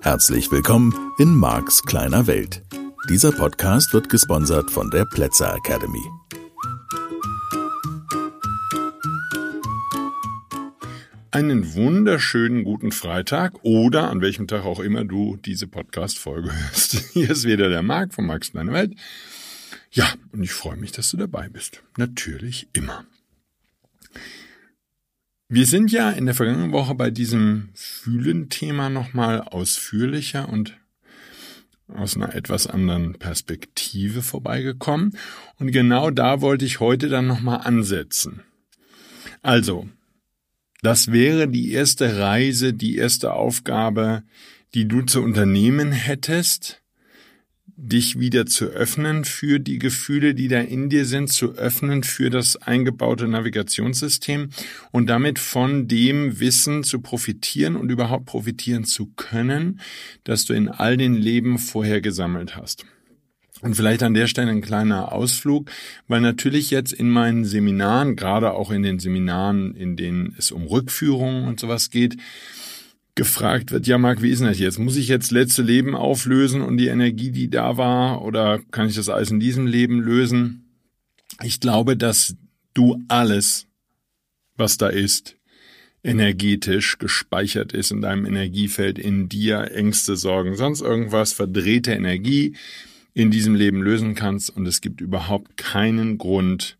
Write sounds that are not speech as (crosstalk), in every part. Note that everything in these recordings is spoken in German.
Herzlich willkommen in Marks kleiner Welt. Dieser Podcast wird gesponsert von der Plätzer Academy. Einen wunderschönen guten Freitag oder an welchem Tag auch immer du diese Podcast-Folge hörst. (laughs) Hier ist wieder der Marc von Max Kleine Welt. Ja, und ich freue mich, dass du dabei bist. Natürlich immer. Wir sind ja in der vergangenen Woche bei diesem Fühlen-Thema nochmal ausführlicher und aus einer etwas anderen Perspektive vorbeigekommen. Und genau da wollte ich heute dann nochmal ansetzen. Also, das wäre die erste Reise, die erste Aufgabe, die du zu unternehmen hättest, dich wieder zu öffnen für die Gefühle, die da in dir sind, zu öffnen für das eingebaute Navigationssystem und damit von dem Wissen zu profitieren und überhaupt profitieren zu können, das du in all den Leben vorher gesammelt hast. Und vielleicht an der Stelle ein kleiner Ausflug, weil natürlich jetzt in meinen Seminaren, gerade auch in den Seminaren, in denen es um Rückführungen und sowas geht, gefragt wird, ja Marc, wie ist denn das jetzt? Muss ich jetzt letzte Leben auflösen und die Energie, die da war, oder kann ich das alles in diesem Leben lösen? Ich glaube, dass du alles, was da ist, energetisch gespeichert ist in deinem Energiefeld, in dir, Ängste, Sorgen, sonst irgendwas, verdrehte Energie, in diesem Leben lösen kannst und es gibt überhaupt keinen Grund,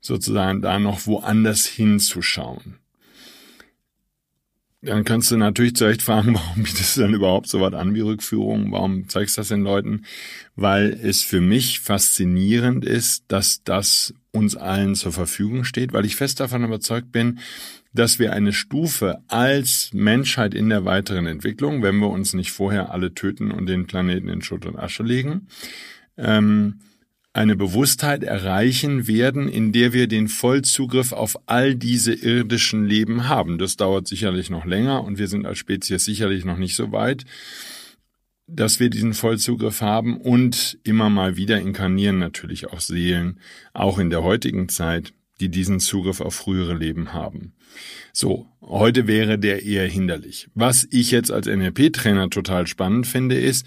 sozusagen da noch woanders hinzuschauen. Dann kannst du natürlich zu Recht fragen, (laughs) warum bietest du dann überhaupt so was an wie Rückführung? Warum zeigst du das den Leuten? Weil es für mich faszinierend ist, dass das uns allen zur Verfügung steht, weil ich fest davon überzeugt bin, dass wir eine Stufe als Menschheit in der weiteren Entwicklung, wenn wir uns nicht vorher alle töten und den Planeten in Schutt und Asche legen, ähm, eine Bewusstheit erreichen werden, in der wir den Vollzugriff auf all diese irdischen Leben haben. Das dauert sicherlich noch länger und wir sind als Spezies sicherlich noch nicht so weit, dass wir diesen Vollzugriff haben und immer mal wieder inkarnieren natürlich auch Seelen, auch in der heutigen Zeit, die diesen Zugriff auf frühere Leben haben. So, heute wäre der eher hinderlich. Was ich jetzt als NLP-Trainer total spannend finde, ist,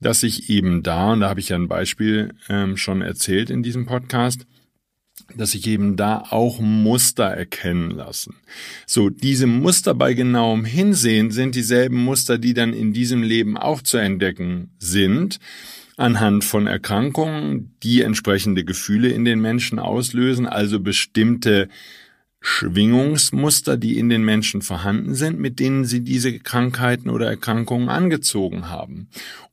dass ich eben da, und da habe ich ja ein Beispiel ähm, schon erzählt in diesem Podcast, dass sich eben da auch Muster erkennen lassen. So, diese Muster bei genauem Hinsehen sind dieselben Muster, die dann in diesem Leben auch zu entdecken sind, anhand von Erkrankungen, die entsprechende Gefühle in den Menschen auslösen, also bestimmte Schwingungsmuster, die in den Menschen vorhanden sind, mit denen sie diese Krankheiten oder Erkrankungen angezogen haben.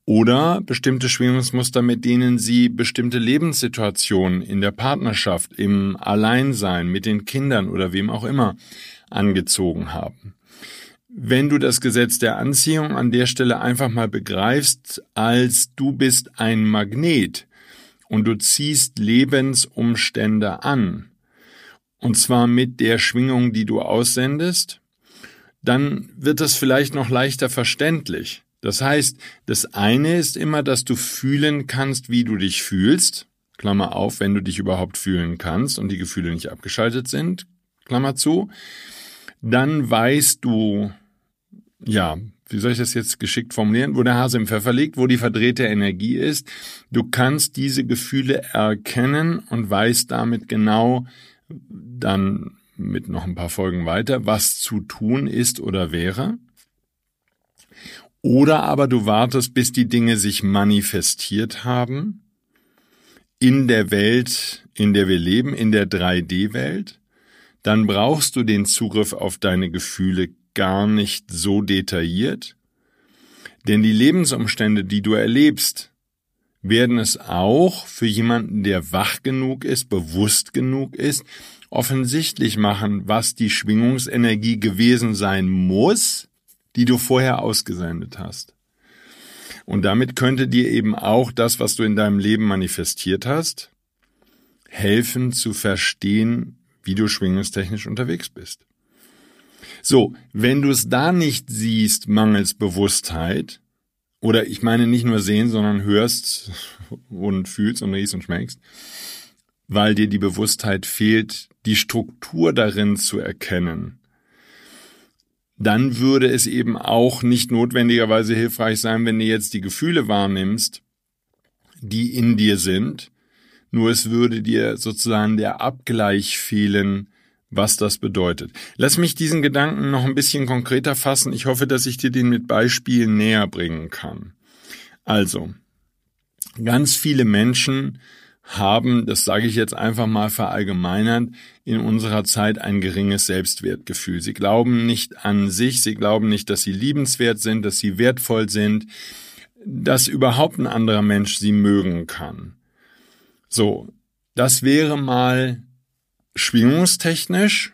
Oder bestimmte Schwingungsmuster, mit denen sie bestimmte Lebenssituationen in der Partnerschaft, im Alleinsein, mit den Kindern oder wem auch immer angezogen haben. Wenn du das Gesetz der Anziehung an der Stelle einfach mal begreifst, als du bist ein Magnet und du ziehst Lebensumstände an, und zwar mit der Schwingung, die du aussendest, dann wird das vielleicht noch leichter verständlich. Das heißt, das eine ist immer, dass du fühlen kannst, wie du dich fühlst, Klammer auf, wenn du dich überhaupt fühlen kannst und die Gefühle nicht abgeschaltet sind, Klammer zu, dann weißt du, ja, wie soll ich das jetzt geschickt formulieren, wo der Hase im Pfeffer liegt, wo die verdrehte Energie ist. Du kannst diese Gefühle erkennen und weißt damit genau, dann mit noch ein paar Folgen weiter, was zu tun ist oder wäre. Oder aber du wartest, bis die Dinge sich manifestiert haben in der Welt, in der wir leben, in der 3D-Welt. Dann brauchst du den Zugriff auf deine Gefühle gar nicht so detailliert. Denn die Lebensumstände, die du erlebst, werden es auch für jemanden, der wach genug ist, bewusst genug ist, offensichtlich machen, was die Schwingungsenergie gewesen sein muss, die du vorher ausgesendet hast. Und damit könnte dir eben auch das, was du in deinem Leben manifestiert hast, helfen zu verstehen, wie du schwingungstechnisch unterwegs bist. So, wenn du es da nicht siehst, mangels Bewusstheit, oder ich meine nicht nur sehen, sondern hörst und fühlst und riechst und schmeckst, weil dir die Bewusstheit fehlt, die Struktur darin zu erkennen, dann würde es eben auch nicht notwendigerweise hilfreich sein, wenn du jetzt die Gefühle wahrnimmst, die in dir sind, nur es würde dir sozusagen der Abgleich fehlen, was das bedeutet. Lass mich diesen Gedanken noch ein bisschen konkreter fassen. Ich hoffe, dass ich dir den mit Beispielen näher bringen kann. Also, ganz viele Menschen haben, das sage ich jetzt einfach mal verallgemeinert, in unserer Zeit ein geringes Selbstwertgefühl. Sie glauben nicht an sich, sie glauben nicht, dass sie liebenswert sind, dass sie wertvoll sind, dass überhaupt ein anderer Mensch sie mögen kann. So, das wäre mal schwingungstechnisch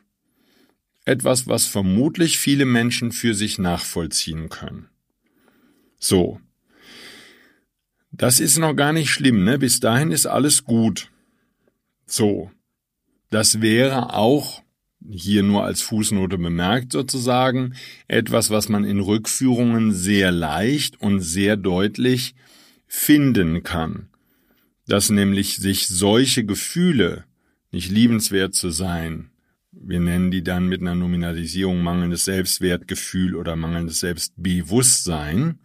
etwas, was vermutlich viele Menschen für sich nachvollziehen können. So. Das ist noch gar nicht schlimm, ne? Bis dahin ist alles gut. So. Das wäre auch hier nur als Fußnote bemerkt sozusagen, etwas, was man in Rückführungen sehr leicht und sehr deutlich finden kann. Dass nämlich sich solche Gefühle, nicht liebenswert zu sein, wir nennen die dann mit einer Nominalisierung mangelndes Selbstwertgefühl oder mangelndes Selbstbewusstsein,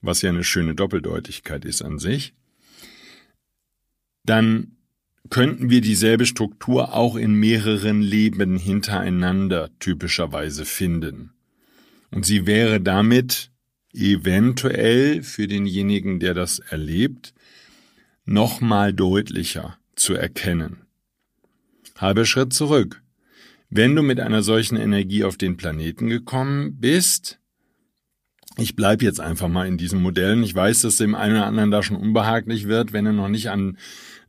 was ja eine schöne Doppeldeutigkeit ist an sich, dann könnten wir dieselbe Struktur auch in mehreren Leben hintereinander typischerweise finden. Und sie wäre damit eventuell für denjenigen, der das erlebt, nochmal deutlicher zu erkennen. Halber Schritt zurück. Wenn du mit einer solchen Energie auf den Planeten gekommen bist, ich bleib jetzt einfach mal in diesen Modellen. Ich weiß, dass dem einen oder anderen da schon unbehaglich wird, wenn er noch nicht an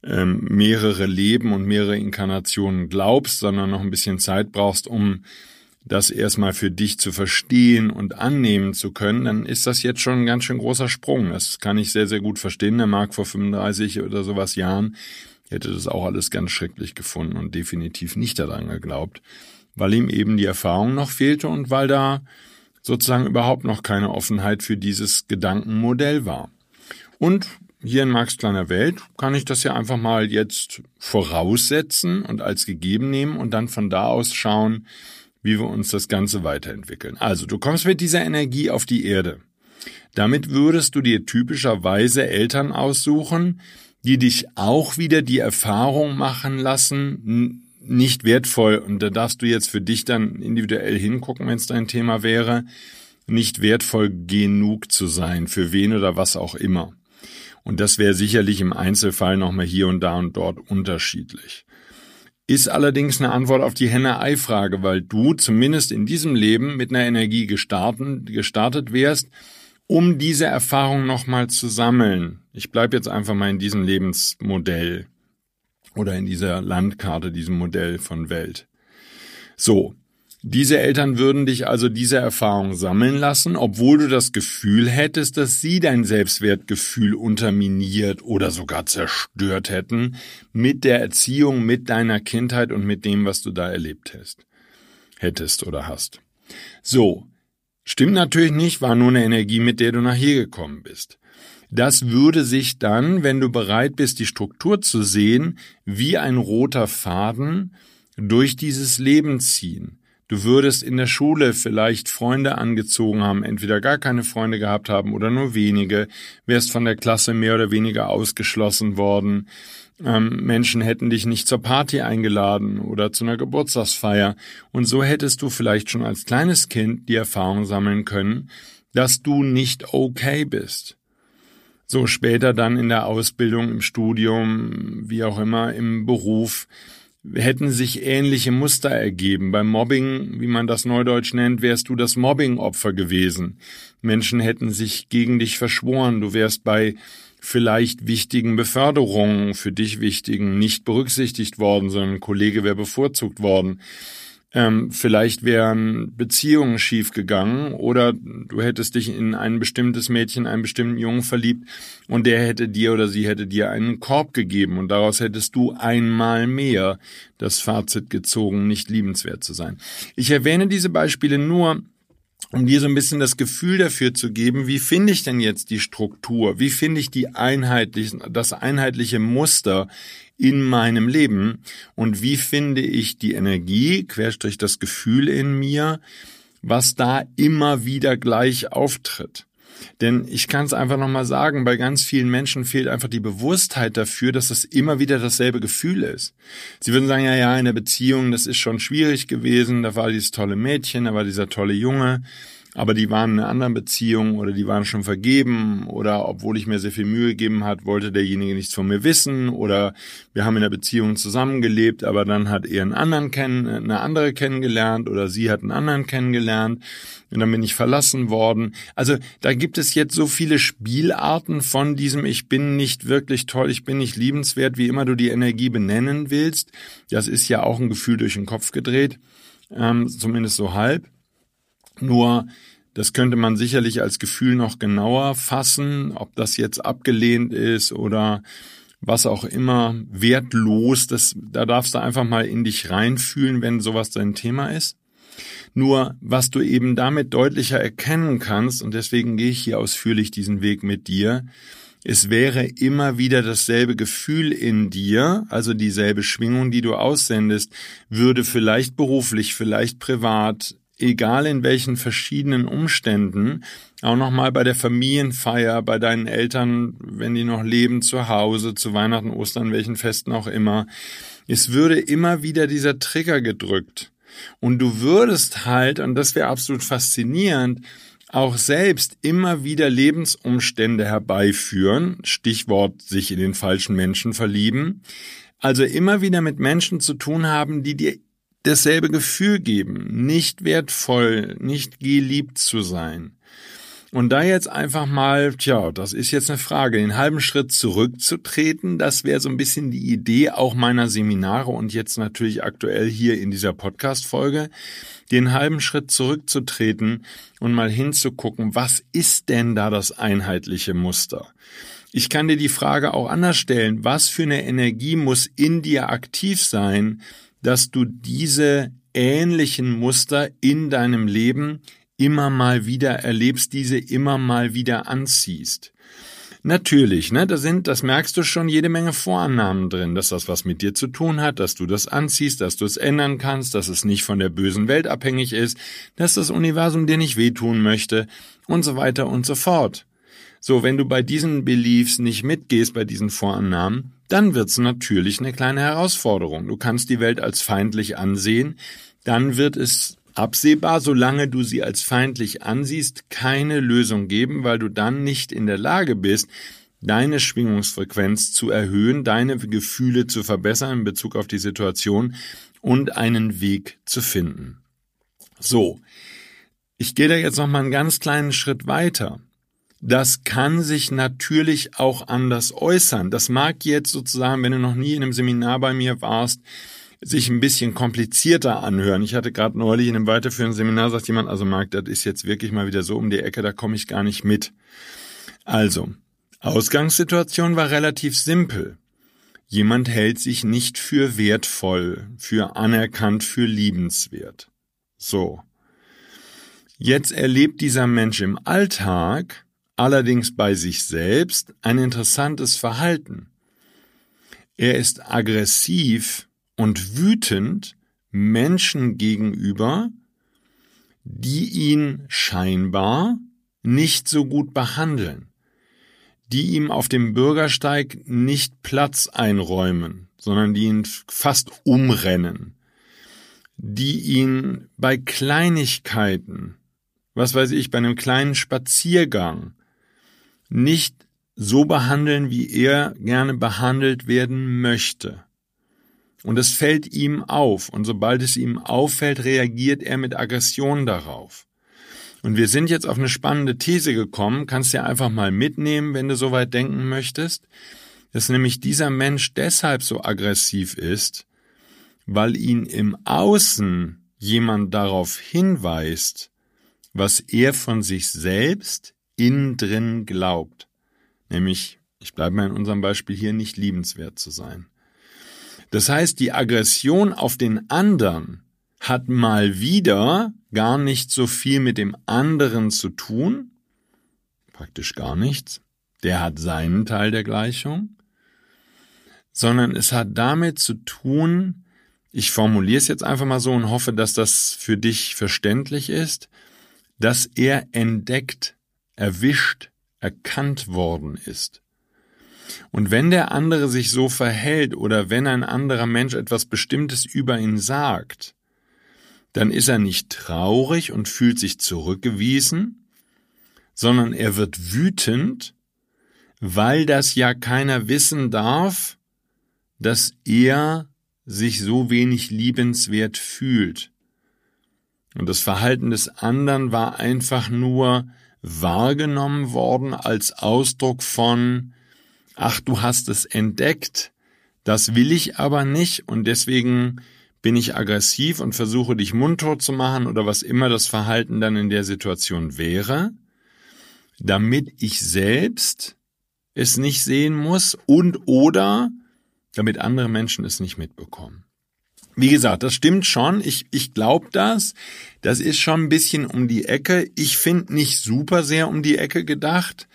ähm, mehrere Leben und mehrere Inkarnationen glaubst, sondern noch ein bisschen Zeit brauchst, um das erstmal für dich zu verstehen und annehmen zu können, dann ist das jetzt schon ein ganz schön großer Sprung. Das kann ich sehr, sehr gut verstehen. Der Marc vor 35 oder sowas Jahren hätte das auch alles ganz schrecklich gefunden und definitiv nicht daran geglaubt, weil ihm eben die Erfahrung noch fehlte und weil da sozusagen überhaupt noch keine Offenheit für dieses Gedankenmodell war. Und hier in Marx kleiner Welt kann ich das ja einfach mal jetzt voraussetzen und als gegeben nehmen und dann von da aus schauen, wie wir uns das Ganze weiterentwickeln. Also, du kommst mit dieser Energie auf die Erde. Damit würdest du dir typischerweise Eltern aussuchen, die dich auch wieder die Erfahrung machen lassen, nicht wertvoll, und da darfst du jetzt für dich dann individuell hingucken, wenn es dein Thema wäre, nicht wertvoll genug zu sein, für wen oder was auch immer. Und das wäre sicherlich im Einzelfall nochmal hier und da und dort unterschiedlich. Ist allerdings eine Antwort auf die Henne-Ei-Frage, weil du zumindest in diesem Leben mit einer Energie gestartet, gestartet wärst, um diese Erfahrung nochmal zu sammeln. Ich bleibe jetzt einfach mal in diesem Lebensmodell oder in dieser Landkarte, diesem Modell von Welt. So, diese Eltern würden dich also diese Erfahrung sammeln lassen, obwohl du das Gefühl hättest, dass sie dein Selbstwertgefühl unterminiert oder sogar zerstört hätten mit der Erziehung, mit deiner Kindheit und mit dem, was du da erlebt hast. Hättest oder hast. So. Stimmt natürlich nicht, war nur eine Energie, mit der du nach hier gekommen bist. Das würde sich dann, wenn du bereit bist, die Struktur zu sehen, wie ein roter Faden durch dieses Leben ziehen. Du würdest in der Schule vielleicht Freunde angezogen haben, entweder gar keine Freunde gehabt haben oder nur wenige, wärst von der Klasse mehr oder weniger ausgeschlossen worden. Ähm, Menschen hätten dich nicht zur Party eingeladen oder zu einer Geburtstagsfeier. Und so hättest du vielleicht schon als kleines Kind die Erfahrung sammeln können, dass du nicht okay bist. So später dann in der Ausbildung, im Studium, wie auch immer, im Beruf, hätten sich ähnliche Muster ergeben. Beim Mobbing, wie man das neudeutsch nennt, wärst du das Mobbingopfer gewesen. Menschen hätten sich gegen dich verschworen. Du wärst bei vielleicht wichtigen Beförderungen, für dich wichtigen, nicht berücksichtigt worden, sondern ein Kollege wäre bevorzugt worden. Ähm, vielleicht wären Beziehungen schiefgegangen oder du hättest dich in ein bestimmtes Mädchen, einen bestimmten Jungen verliebt und der hätte dir oder sie hätte dir einen Korb gegeben und daraus hättest du einmal mehr das Fazit gezogen, nicht liebenswert zu sein. Ich erwähne diese Beispiele nur, um dir so ein bisschen das Gefühl dafür zu geben, wie finde ich denn jetzt die Struktur, wie finde ich die einheitlichen, das einheitliche Muster in meinem Leben und wie finde ich die Energie, querstrich das Gefühl in mir, was da immer wieder gleich auftritt. Denn ich kann es einfach nochmal sagen, bei ganz vielen Menschen fehlt einfach die Bewusstheit dafür, dass das immer wieder dasselbe Gefühl ist. Sie würden sagen, ja, ja, in der Beziehung, das ist schon schwierig gewesen, da war dieses tolle Mädchen, da war dieser tolle Junge, aber die waren in einer anderen Beziehung oder die waren schon vergeben oder obwohl ich mir sehr viel Mühe gegeben hat, wollte derjenige nichts von mir wissen oder wir haben in der Beziehung zusammengelebt, aber dann hat er einen anderen kennen, eine andere kennengelernt oder sie hat einen anderen kennengelernt und dann bin ich verlassen worden. Also da gibt es jetzt so viele Spielarten von diesem ich bin nicht wirklich toll, ich bin nicht liebenswert, wie immer du die Energie benennen willst. Das ist ja auch ein Gefühl durch den Kopf gedreht, ähm, zumindest so halb. Nur das könnte man sicherlich als Gefühl noch genauer fassen, ob das jetzt abgelehnt ist oder was auch immer, wertlos. Das, da darfst du einfach mal in dich reinfühlen, wenn sowas dein Thema ist. Nur was du eben damit deutlicher erkennen kannst, und deswegen gehe ich hier ausführlich diesen Weg mit dir, es wäre immer wieder dasselbe Gefühl in dir, also dieselbe Schwingung, die du aussendest, würde vielleicht beruflich, vielleicht privat, egal in welchen verschiedenen Umständen, auch nochmal bei der Familienfeier, bei deinen Eltern, wenn die noch leben, zu Hause, zu Weihnachten, Ostern, welchen Festen auch immer, es würde immer wieder dieser Trigger gedrückt. Und du würdest halt, und das wäre absolut faszinierend, auch selbst immer wieder Lebensumstände herbeiführen, Stichwort sich in den falschen Menschen verlieben, also immer wieder mit Menschen zu tun haben, die dir dasselbe Gefühl geben, nicht wertvoll, nicht geliebt zu sein. Und da jetzt einfach mal, tja, das ist jetzt eine Frage, den halben Schritt zurückzutreten, das wäre so ein bisschen die Idee auch meiner Seminare und jetzt natürlich aktuell hier in dieser Podcast-Folge, den halben Schritt zurückzutreten und mal hinzugucken, was ist denn da das einheitliche Muster? Ich kann dir die Frage auch anders stellen, was für eine Energie muss in dir aktiv sein, dass du diese ähnlichen Muster in deinem Leben immer mal wieder erlebst, diese immer mal wieder anziehst. Natürlich, ne, da sind, das merkst du schon, jede Menge Vorannahmen drin, dass das was mit dir zu tun hat, dass du das anziehst, dass du es ändern kannst, dass es nicht von der bösen Welt abhängig ist, dass das Universum dir nicht wehtun möchte und so weiter und so fort. So, wenn du bei diesen Beliefs nicht mitgehst, bei diesen Vorannahmen, dann wird's natürlich eine kleine Herausforderung. Du kannst die Welt als feindlich ansehen, dann wird es absehbar, solange du sie als feindlich ansiehst, keine Lösung geben, weil du dann nicht in der Lage bist, deine Schwingungsfrequenz zu erhöhen, deine Gefühle zu verbessern in Bezug auf die Situation und einen Weg zu finden. So. Ich gehe da jetzt noch mal einen ganz kleinen Schritt weiter. Das kann sich natürlich auch anders äußern. Das mag jetzt sozusagen, wenn du noch nie in einem Seminar bei mir warst, sich ein bisschen komplizierter anhören. Ich hatte gerade neulich in einem weiterführenden Seminar, sagt jemand, also Marc, das ist jetzt wirklich mal wieder so um die Ecke, da komme ich gar nicht mit. Also, Ausgangssituation war relativ simpel. Jemand hält sich nicht für wertvoll, für anerkannt, für liebenswert. So. Jetzt erlebt dieser Mensch im Alltag allerdings bei sich selbst ein interessantes Verhalten. Er ist aggressiv und wütend Menschen gegenüber, die ihn scheinbar nicht so gut behandeln, die ihm auf dem Bürgersteig nicht Platz einräumen, sondern die ihn fast umrennen, die ihn bei Kleinigkeiten, was weiß ich, bei einem kleinen Spaziergang, nicht so behandeln, wie er gerne behandelt werden möchte. Und es fällt ihm auf, und sobald es ihm auffällt, reagiert er mit Aggression darauf. Und wir sind jetzt auf eine spannende These gekommen, kannst ja einfach mal mitnehmen, wenn du soweit denken möchtest, dass nämlich dieser Mensch deshalb so aggressiv ist, weil ihn im Außen jemand darauf hinweist, was er von sich selbst innen drin glaubt. Nämlich, ich bleibe mal in unserem Beispiel hier, nicht liebenswert zu sein. Das heißt, die Aggression auf den anderen hat mal wieder gar nicht so viel mit dem anderen zu tun, praktisch gar nichts, der hat seinen Teil der Gleichung, sondern es hat damit zu tun, ich formuliere es jetzt einfach mal so und hoffe, dass das für dich verständlich ist, dass er entdeckt, erwischt, erkannt worden ist. Und wenn der andere sich so verhält oder wenn ein anderer Mensch etwas Bestimmtes über ihn sagt, dann ist er nicht traurig und fühlt sich zurückgewiesen, sondern er wird wütend, weil das ja keiner wissen darf, dass er sich so wenig liebenswert fühlt. Und das Verhalten des anderen war einfach nur wahrgenommen worden als Ausdruck von ach, du hast es entdeckt, das will ich aber nicht und deswegen bin ich aggressiv und versuche dich mundtot zu machen oder was immer das Verhalten dann in der Situation wäre, damit ich selbst es nicht sehen muss und oder damit andere Menschen es nicht mitbekommen. Wie gesagt, das stimmt schon. Ich, ich glaube das. Das ist schon ein bisschen um die Ecke. Ich finde nicht super sehr um die Ecke gedacht.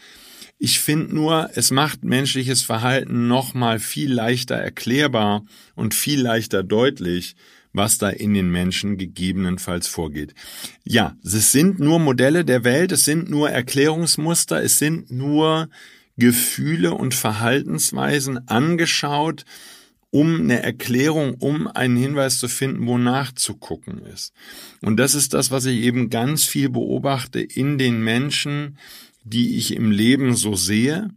Ich finde nur, es macht menschliches Verhalten noch mal viel leichter erklärbar und viel leichter deutlich, was da in den Menschen gegebenenfalls vorgeht. Ja, es sind nur Modelle der Welt, es sind nur Erklärungsmuster, es sind nur Gefühle und Verhaltensweisen angeschaut, um eine Erklärung, um einen Hinweis zu finden, wonach zu gucken ist. Und das ist das, was ich eben ganz viel beobachte in den Menschen, die ich im Leben so sehe,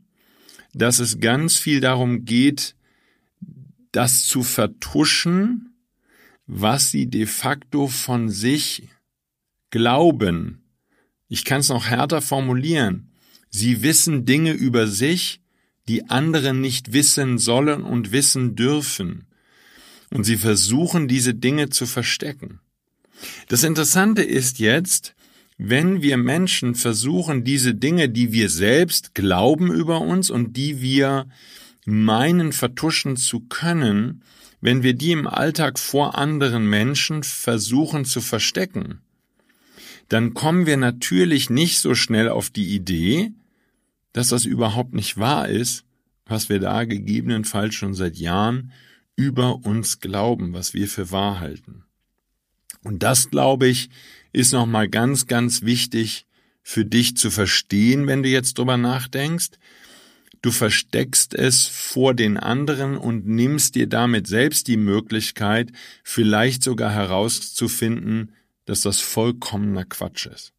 dass es ganz viel darum geht, das zu vertuschen, was sie de facto von sich glauben. Ich kann es noch härter formulieren. Sie wissen Dinge über sich, die andere nicht wissen sollen und wissen dürfen. Und sie versuchen, diese Dinge zu verstecken. Das Interessante ist jetzt, wenn wir Menschen versuchen, diese Dinge, die wir selbst glauben über uns und die wir meinen vertuschen zu können, wenn wir die im Alltag vor anderen Menschen versuchen zu verstecken, dann kommen wir natürlich nicht so schnell auf die Idee, dass das überhaupt nicht wahr ist, was wir da gegebenenfalls schon seit Jahren über uns glauben, was wir für wahr halten. Und das, glaube ich, ist nochmal ganz, ganz wichtig für dich zu verstehen, wenn du jetzt drüber nachdenkst. Du versteckst es vor den anderen und nimmst dir damit selbst die Möglichkeit, vielleicht sogar herauszufinden, dass das vollkommener Quatsch ist.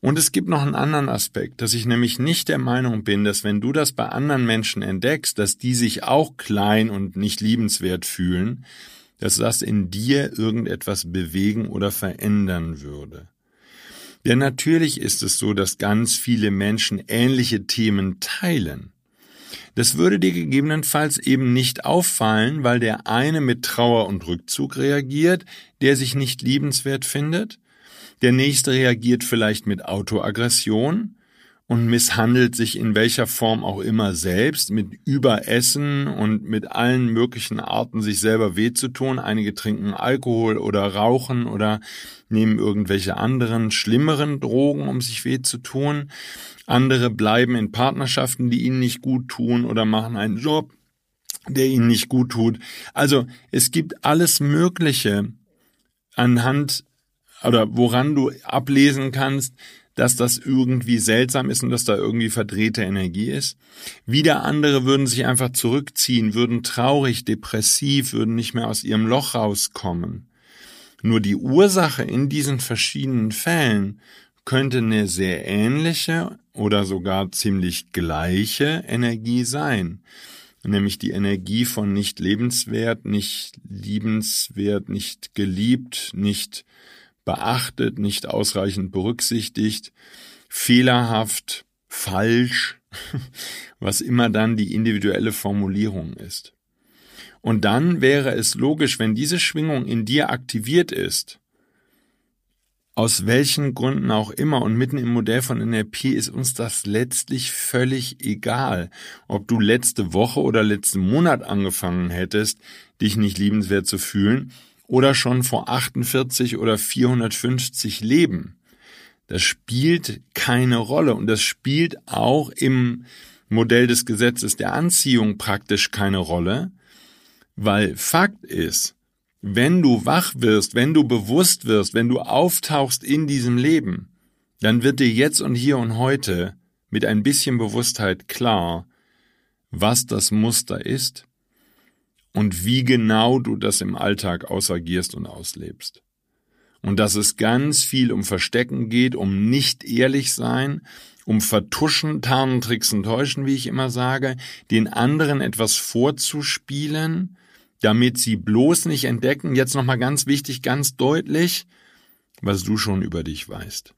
Und es gibt noch einen anderen Aspekt, dass ich nämlich nicht der Meinung bin, dass wenn du das bei anderen Menschen entdeckst, dass die sich auch klein und nicht liebenswert fühlen, dass das in dir irgendetwas bewegen oder verändern würde. Denn natürlich ist es so, dass ganz viele Menschen ähnliche Themen teilen. Das würde dir gegebenenfalls eben nicht auffallen, weil der eine mit Trauer und Rückzug reagiert, der sich nicht liebenswert findet, der nächste reagiert vielleicht mit Autoaggression, und misshandelt sich in welcher Form auch immer selbst, mit Überessen und mit allen möglichen Arten, sich selber weh zu tun. Einige trinken Alkohol oder rauchen oder nehmen irgendwelche anderen schlimmeren Drogen, um sich weh zu tun. Andere bleiben in Partnerschaften, die ihnen nicht gut tun oder machen einen Job, der ihnen nicht gut tut. Also es gibt alles Mögliche anhand oder woran du ablesen kannst, dass das irgendwie seltsam ist und dass da irgendwie verdrehte Energie ist. Wieder andere würden sich einfach zurückziehen, würden traurig, depressiv, würden nicht mehr aus ihrem Loch rauskommen. Nur die Ursache in diesen verschiedenen Fällen könnte eine sehr ähnliche oder sogar ziemlich gleiche Energie sein. Nämlich die Energie von nicht lebenswert, nicht liebenswert, nicht geliebt, nicht beachtet, nicht ausreichend berücksichtigt, fehlerhaft, falsch, (laughs) was immer dann die individuelle Formulierung ist. Und dann wäre es logisch, wenn diese Schwingung in dir aktiviert ist, aus welchen Gründen auch immer und mitten im Modell von NLP ist uns das letztlich völlig egal, ob du letzte Woche oder letzten Monat angefangen hättest, dich nicht liebenswert zu fühlen oder schon vor 48 oder 450 Leben. Das spielt keine Rolle und das spielt auch im Modell des Gesetzes der Anziehung praktisch keine Rolle, weil Fakt ist, wenn du wach wirst, wenn du bewusst wirst, wenn du auftauchst in diesem Leben, dann wird dir jetzt und hier und heute mit ein bisschen Bewusstheit klar, was das Muster ist und wie genau du das im Alltag ausagierst und auslebst. Und dass es ganz viel um Verstecken geht, um nicht ehrlich sein, um Vertuschen, Tarnen, Tricksen, Täuschen, wie ich immer sage, den anderen etwas vorzuspielen, damit sie bloß nicht entdecken, jetzt nochmal ganz wichtig, ganz deutlich, was du schon über dich weißt.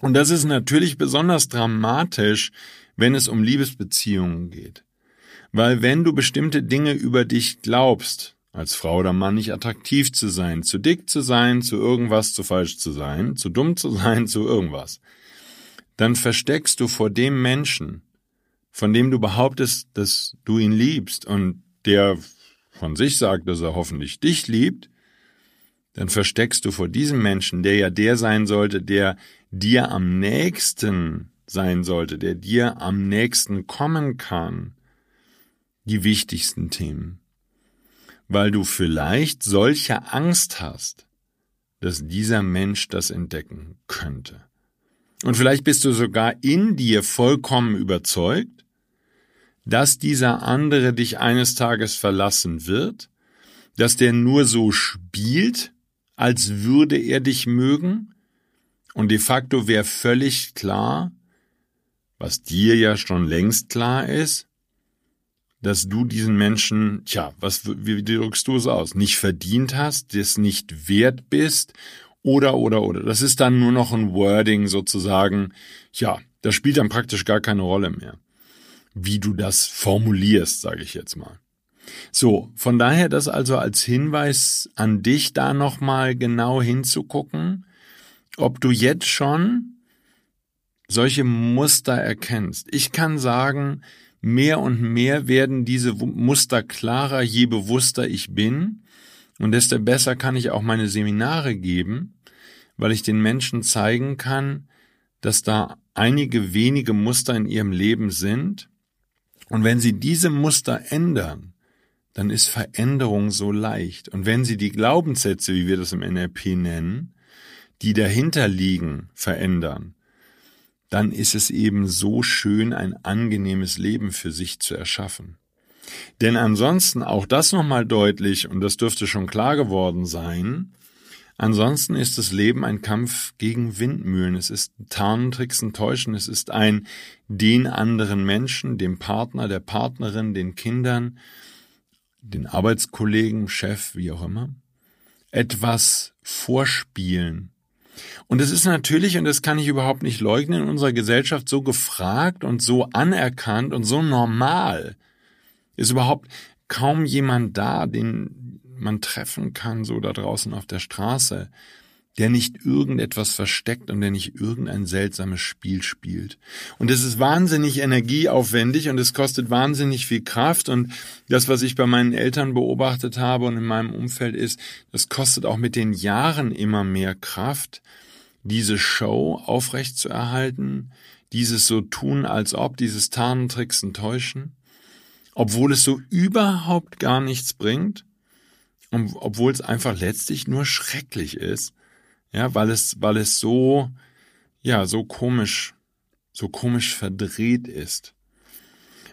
Und das ist natürlich besonders dramatisch, wenn es um Liebesbeziehungen geht. Weil wenn du bestimmte Dinge über dich glaubst, als Frau oder Mann nicht attraktiv zu sein, zu dick zu sein, zu irgendwas zu falsch zu sein, zu dumm zu sein, zu irgendwas, dann versteckst du vor dem Menschen, von dem du behauptest, dass du ihn liebst und der von sich sagt, dass er hoffentlich dich liebt, dann versteckst du vor diesem Menschen, der ja der sein sollte, der dir am nächsten sein sollte, der dir am nächsten kommen kann, die wichtigsten Themen. Weil du vielleicht solche Angst hast, dass dieser Mensch das entdecken könnte. Und vielleicht bist du sogar in dir vollkommen überzeugt, dass dieser andere dich eines Tages verlassen wird, dass der nur so spielt, als würde er dich mögen, und de facto wäre völlig klar, was dir ja schon längst klar ist, dass du diesen Menschen, tja, was, wie, wie drückst du es aus, nicht verdient hast, das nicht wert bist, oder, oder, oder. Das ist dann nur noch ein Wording sozusagen, ja, das spielt dann praktisch gar keine Rolle mehr wie du das formulierst, sage ich jetzt mal. So, von daher das also als Hinweis an dich da nochmal genau hinzugucken, ob du jetzt schon solche Muster erkennst. Ich kann sagen, mehr und mehr werden diese Muster klarer, je bewusster ich bin. Und desto besser kann ich auch meine Seminare geben, weil ich den Menschen zeigen kann, dass da einige wenige Muster in ihrem Leben sind, und wenn Sie diese Muster ändern, dann ist Veränderung so leicht. Und wenn Sie die Glaubenssätze, wie wir das im NLP nennen, die dahinter liegen, verändern, dann ist es eben so schön, ein angenehmes Leben für sich zu erschaffen. Denn ansonsten auch das nochmal deutlich, und das dürfte schon klar geworden sein, Ansonsten ist das Leben ein Kampf gegen Windmühlen. Es ist Tarnen, Tricksen, Täuschen. Es ist ein den anderen Menschen, dem Partner, der Partnerin, den Kindern, den Arbeitskollegen, Chef, wie auch immer, etwas vorspielen. Und es ist natürlich, und das kann ich überhaupt nicht leugnen, in unserer Gesellschaft so gefragt und so anerkannt und so normal. Ist überhaupt kaum jemand da, den man treffen kann, so da draußen auf der Straße, der nicht irgendetwas versteckt und der nicht irgendein seltsames Spiel spielt. Und es ist wahnsinnig energieaufwendig und es kostet wahnsinnig viel Kraft. Und das, was ich bei meinen Eltern beobachtet habe und in meinem Umfeld ist, das kostet auch mit den Jahren immer mehr Kraft, diese Show aufrecht zu erhalten, dieses so tun, als ob, dieses Tarnen, Tricksen, Täuschen, obwohl es so überhaupt gar nichts bringt obwohl es einfach letztlich nur schrecklich ist, ja, weil es, weil es so, ja, so komisch, so komisch verdreht ist.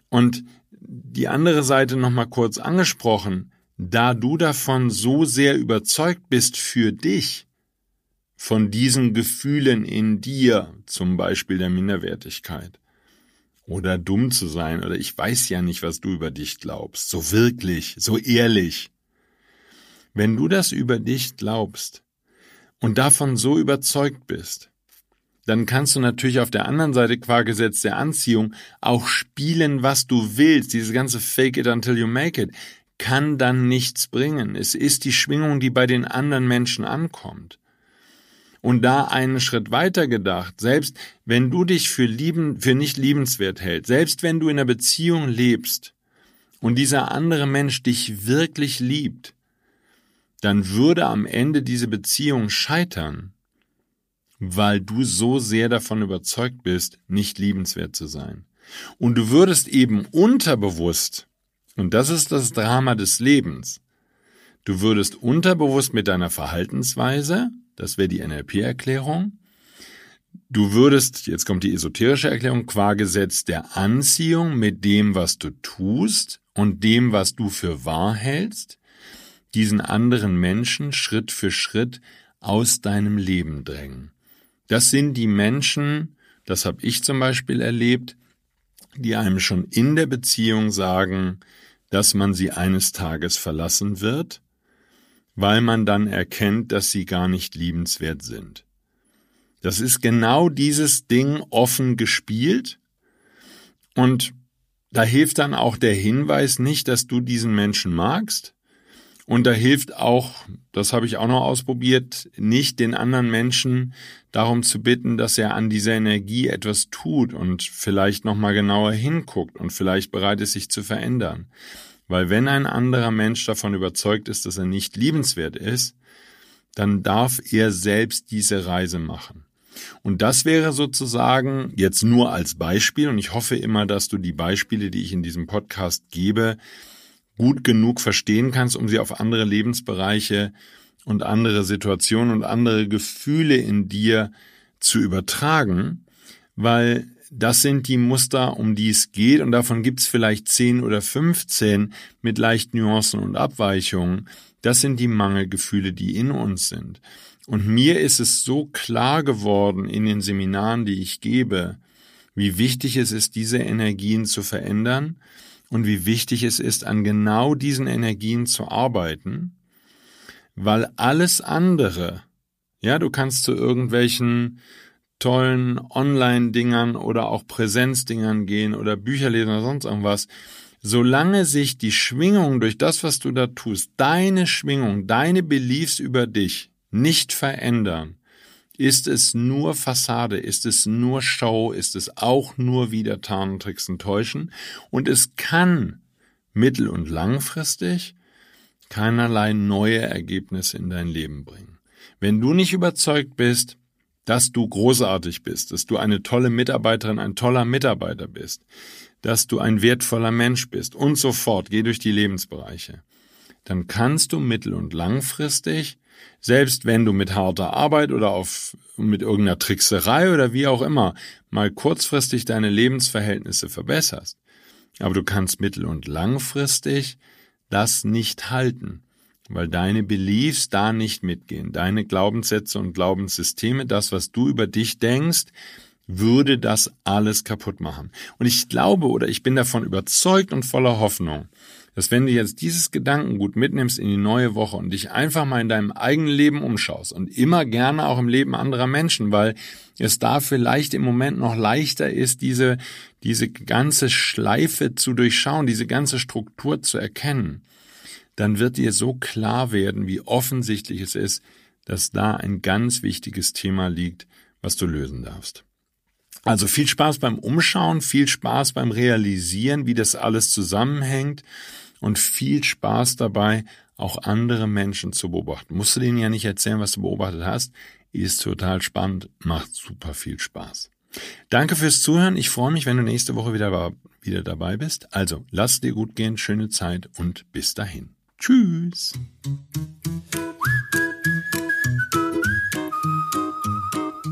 Und die andere Seite nochmal kurz angesprochen, da du davon so sehr überzeugt bist für dich, von diesen Gefühlen in dir, zum Beispiel der Minderwertigkeit, oder dumm zu sein, oder ich weiß ja nicht, was du über dich glaubst, so wirklich, so ehrlich, wenn du das über dich glaubst und davon so überzeugt bist, dann kannst du natürlich auf der anderen Seite qua Gesetz der Anziehung auch spielen, was du willst. Diese ganze Fake it until you make it kann dann nichts bringen. Es ist die Schwingung, die bei den anderen Menschen ankommt. Und da einen Schritt weiter gedacht, selbst wenn du dich für lieben, für nicht liebenswert hältst, selbst wenn du in einer Beziehung lebst und dieser andere Mensch dich wirklich liebt, dann würde am Ende diese Beziehung scheitern, weil du so sehr davon überzeugt bist, nicht liebenswert zu sein. Und du würdest eben unterbewusst, und das ist das Drama des Lebens, du würdest unterbewusst mit deiner Verhaltensweise, das wäre die NLP-Erklärung, Du würdest, jetzt kommt die esoterische Erklärung, qua Gesetz der Anziehung mit dem, was du tust und dem, was du für wahr hältst, diesen anderen Menschen Schritt für Schritt aus deinem Leben drängen. Das sind die Menschen, das habe ich zum Beispiel erlebt, die einem schon in der Beziehung sagen, dass man sie eines Tages verlassen wird, weil man dann erkennt, dass sie gar nicht liebenswert sind. Das ist genau dieses Ding offen gespielt und da hilft dann auch der Hinweis nicht, dass du diesen Menschen magst. Und da hilft auch, das habe ich auch noch ausprobiert, nicht den anderen Menschen darum zu bitten, dass er an dieser Energie etwas tut und vielleicht nochmal genauer hinguckt und vielleicht bereit ist, sich zu verändern. Weil wenn ein anderer Mensch davon überzeugt ist, dass er nicht liebenswert ist, dann darf er selbst diese Reise machen. Und das wäre sozusagen jetzt nur als Beispiel, und ich hoffe immer, dass du die Beispiele, die ich in diesem Podcast gebe, gut genug verstehen kannst, um sie auf andere Lebensbereiche und andere Situationen und andere Gefühle in dir zu übertragen, weil das sind die Muster, um die es geht, und davon gibt es vielleicht zehn oder 15 mit leicht Nuancen und Abweichungen. Das sind die Mangelgefühle, die in uns sind. Und mir ist es so klar geworden in den Seminaren, die ich gebe, wie wichtig es ist, diese Energien zu verändern und wie wichtig es ist, an genau diesen Energien zu arbeiten, weil alles andere, ja, du kannst zu irgendwelchen tollen Online-Dingern oder auch Präsenzdingern gehen oder Bücher lesen oder sonst irgendwas, solange sich die Schwingung durch das, was du da tust, deine Schwingung, deine Beliefs über dich nicht verändern, ist es nur Fassade, ist es nur Show, ist es auch nur wieder Tarnen, Tricksen, Täuschen? Und es kann mittel- und langfristig keinerlei neue Ergebnisse in dein Leben bringen. Wenn du nicht überzeugt bist, dass du großartig bist, dass du eine tolle Mitarbeiterin, ein toller Mitarbeiter bist, dass du ein wertvoller Mensch bist und so fort, geh durch die Lebensbereiche, dann kannst du mittel- und langfristig selbst wenn du mit harter Arbeit oder auf, mit irgendeiner Trickserei oder wie auch immer mal kurzfristig deine Lebensverhältnisse verbesserst, aber du kannst mittel- und langfristig das nicht halten, weil deine Beliefs da nicht mitgehen. Deine Glaubenssätze und Glaubenssysteme, das, was du über dich denkst, würde das alles kaputt machen. Und ich glaube oder ich bin davon überzeugt und voller Hoffnung, dass wenn du jetzt dieses Gedankengut mitnimmst in die neue Woche und dich einfach mal in deinem eigenen Leben umschaust und immer gerne auch im Leben anderer Menschen, weil es da vielleicht im Moment noch leichter ist, diese, diese ganze Schleife zu durchschauen, diese ganze Struktur zu erkennen, dann wird dir so klar werden, wie offensichtlich es ist, dass da ein ganz wichtiges Thema liegt, was du lösen darfst. Also viel Spaß beim Umschauen, viel Spaß beim Realisieren, wie das alles zusammenhängt und viel Spaß dabei, auch andere Menschen zu beobachten. Musst du denen ja nicht erzählen, was du beobachtet hast. Ist total spannend, macht super viel Spaß. Danke fürs Zuhören. Ich freue mich, wenn du nächste Woche wieder, wieder dabei bist. Also, lass dir gut gehen, schöne Zeit und bis dahin. Tschüss.